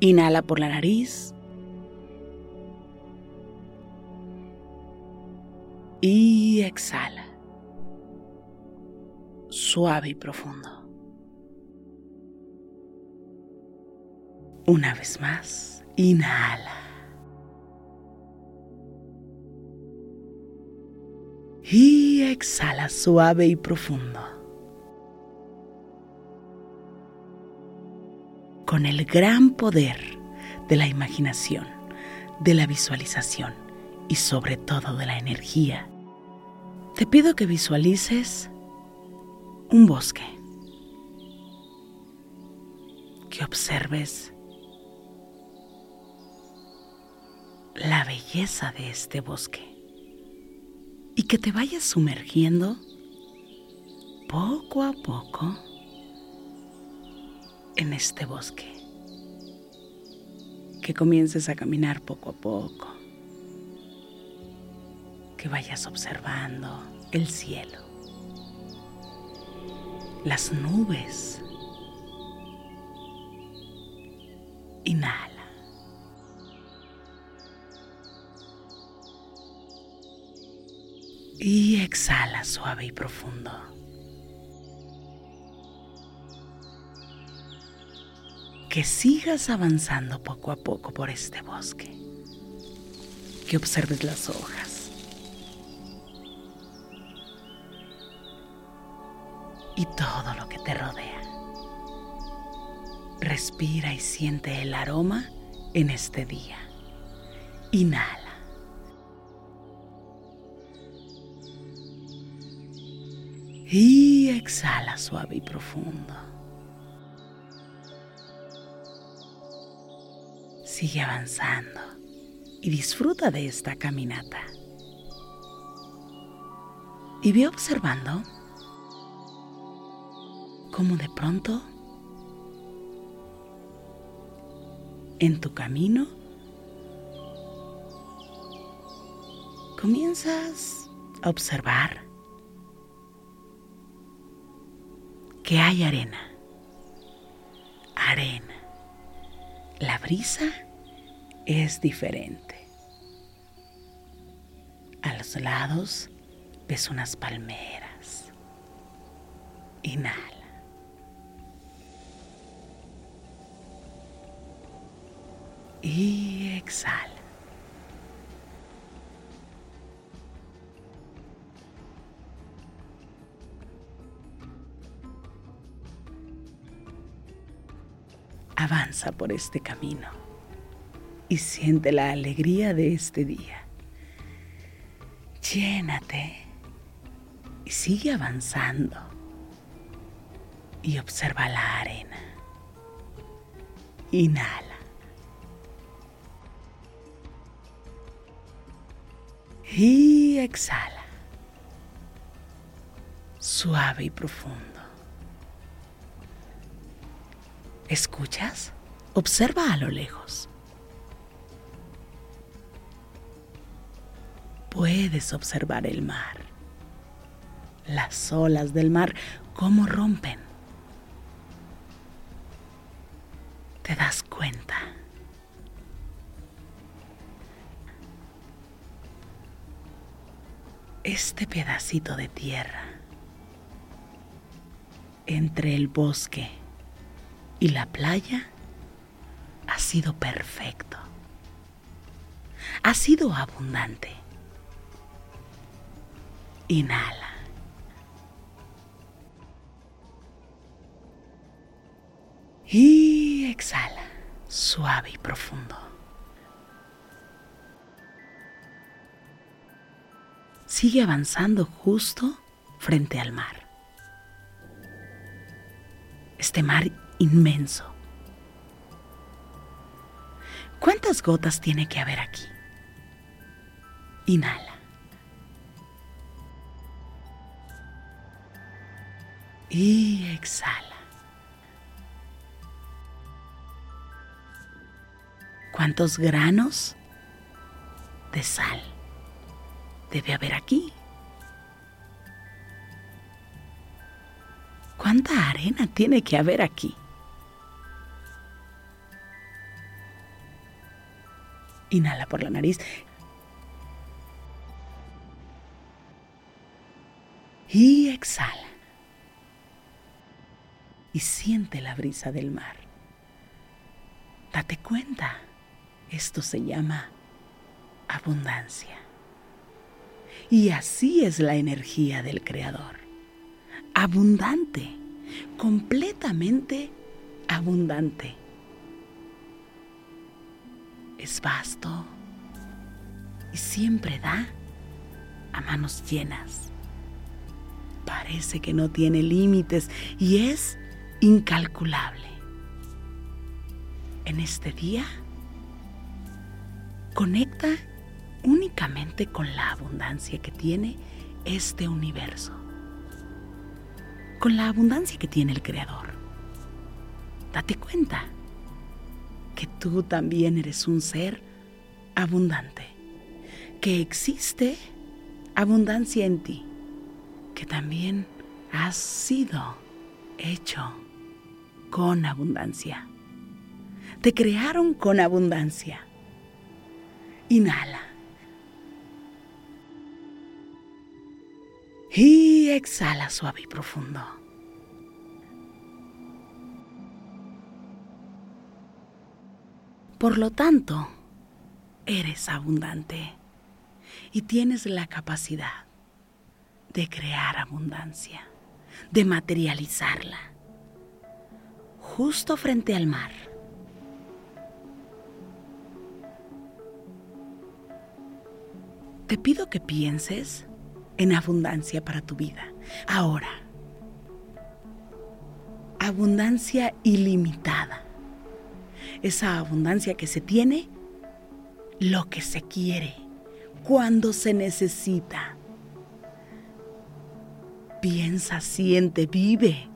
Inhala por la nariz. Y exhala. Suave y profundo. Una vez más, inhala. Y exhala suave y profundo. Con el gran poder de la imaginación, de la visualización y sobre todo de la energía, te pido que visualices un bosque, que observes la belleza de este bosque. Y que te vayas sumergiendo poco a poco en este bosque. Que comiences a caminar poco a poco. Que vayas observando el cielo, las nubes. Inhala. Y exhala suave y profundo. Que sigas avanzando poco a poco por este bosque, que observes las hojas y todo lo que te rodea. Respira y siente el aroma en este día. Inhala. Y exhala suave y profundo. Sigue avanzando y disfruta de esta caminata. Y ve observando cómo de pronto en tu camino comienzas a observar que hay arena. Arena. La brisa es diferente. A los lados ves unas palmeras. Inhala. Y exhala. Avanza por este camino y siente la alegría de este día. Llénate y sigue avanzando y observa la arena. Inhala. Y exhala. Suave y profundo. ¿Escuchas? Observa a lo lejos. Puedes observar el mar, las olas del mar, cómo rompen. Te das cuenta. Este pedacito de tierra entre el bosque y la playa ha sido perfecto. Ha sido abundante. Inhala. Y exhala, suave y profundo. Sigue avanzando justo frente al mar. Este mar inmenso. ¿Cuántas gotas tiene que haber aquí? Inhala. Y exhala. ¿Cuántos granos de sal debe haber aquí? ¿Cuánta arena tiene que haber aquí? Inhala por la nariz. Y exhala. Y siente la brisa del mar. Date cuenta, esto se llama abundancia. Y así es la energía del Creador. Abundante, completamente abundante es vasto y siempre da a manos llenas. Parece que no tiene límites y es incalculable. En este día, conecta únicamente con la abundancia que tiene este universo, con la abundancia que tiene el Creador. Date cuenta que tú también eres un ser abundante, que existe abundancia en ti, que también has sido hecho con abundancia. Te crearon con abundancia. Inhala. Y exhala suave y profundo. Por lo tanto, eres abundante y tienes la capacidad de crear abundancia, de materializarla, justo frente al mar. Te pido que pienses en abundancia para tu vida. Ahora, abundancia ilimitada esa abundancia que se tiene, lo que se quiere, cuando se necesita. Piensa, siente, vive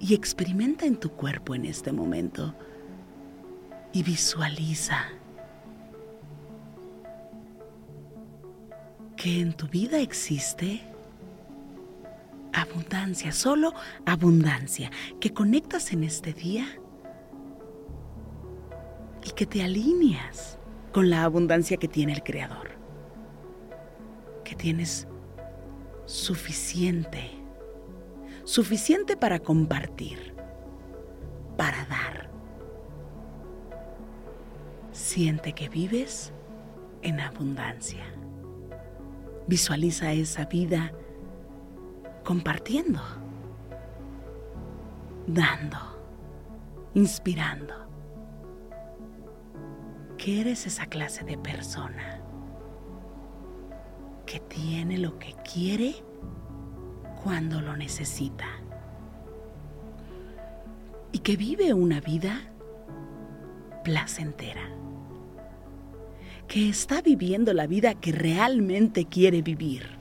y experimenta en tu cuerpo en este momento. Y visualiza que en tu vida existe abundancia, solo abundancia, que conectas en este día y que te alineas con la abundancia que tiene el Creador, que tienes suficiente, suficiente para compartir, para dar. Siente que vives en abundancia. Visualiza esa vida compartiendo, dando, inspirando. Que eres esa clase de persona que tiene lo que quiere cuando lo necesita y que vive una vida placentera, que está viviendo la vida que realmente quiere vivir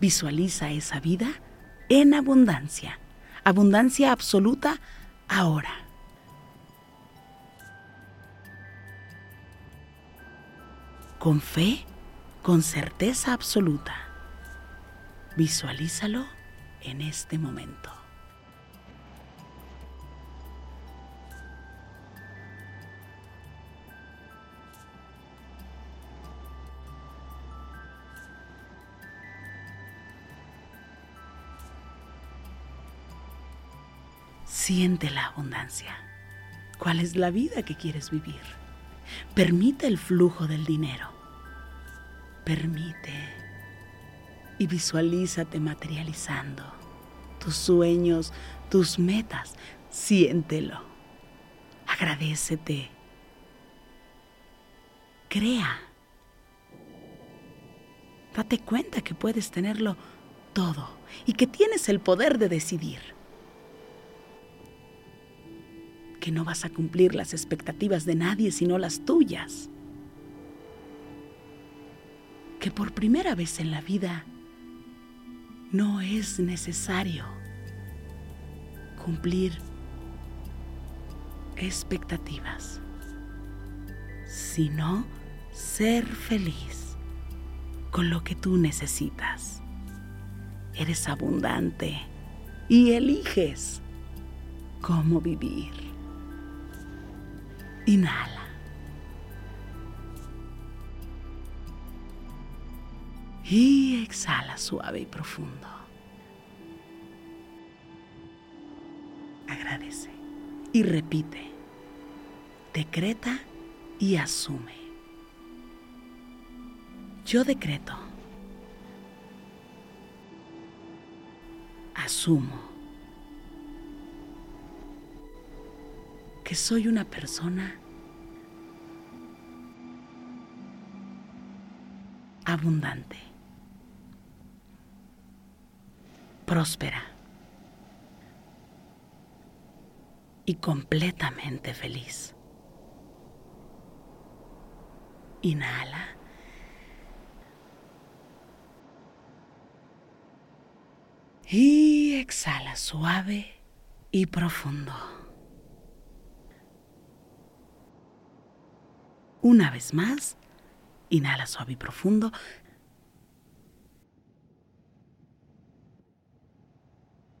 Visualiza esa vida en abundancia, abundancia absoluta ahora. Con fe, con certeza absoluta. Visualízalo en este momento. Siente la abundancia. ¿Cuál es la vida que quieres vivir? Permite el flujo del dinero. Permite y visualízate materializando tus sueños, tus metas. Siéntelo. Agradecete. Crea. Date cuenta que puedes tenerlo todo y que tienes el poder de decidir. que no vas a cumplir las expectativas de nadie sino las tuyas. Que por primera vez en la vida no es necesario cumplir expectativas, sino ser feliz con lo que tú necesitas. Eres abundante y eliges cómo vivir. Inhala. Y exhala suave y profundo. Agradece y repite. Decreta y asume. Yo decreto. Asumo soy una persona abundante, próspera y completamente feliz. Inhala. Y exhala suave y profundo. Una vez más, inhala suave y profundo.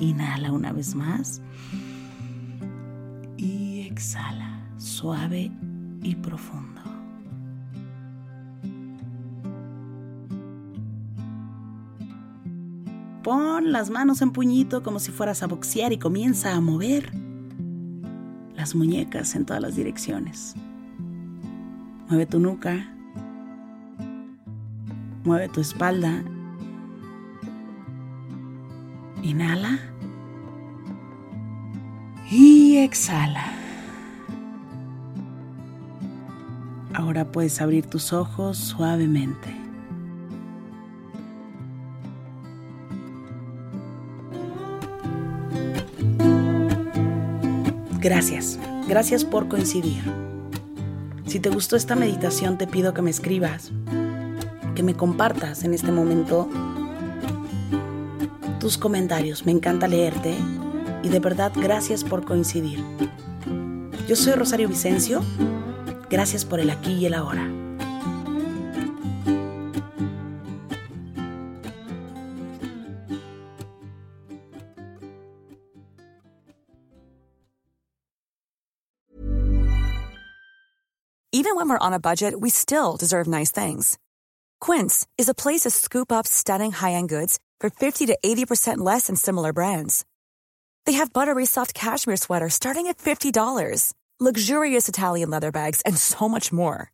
Inhala una vez más. Y exhala, suave y profundo. Pon las manos en puñito como si fueras a boxear y comienza a mover las muñecas en todas las direcciones. Mueve tu nuca. Mueve tu espalda. Inhala. Y exhala. Ahora puedes abrir tus ojos suavemente. Gracias, gracias por coincidir. Si te gustó esta meditación te pido que me escribas, que me compartas en este momento tus comentarios. Me encanta leerte y de verdad gracias por coincidir. Yo soy Rosario Vicencio. Gracias por el aquí y el ahora. Even when we're on a budget, we still deserve nice things. Quince is a place to scoop up stunning high-end goods for 50 to 80% less than similar brands. They have buttery soft cashmere sweaters starting at $50, luxurious Italian leather bags, and so much more.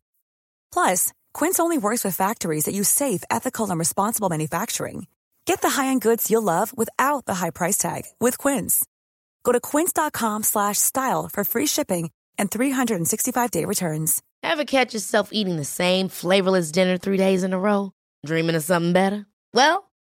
Plus, Quince only works with factories that use safe, ethical, and responsible manufacturing. Get the high-end goods you'll love without the high price tag with Quince. Go to quince.com/style for free shipping and 365-day returns. Ever catch yourself eating the same flavorless dinner three days in a row? Dreaming of something better? Well,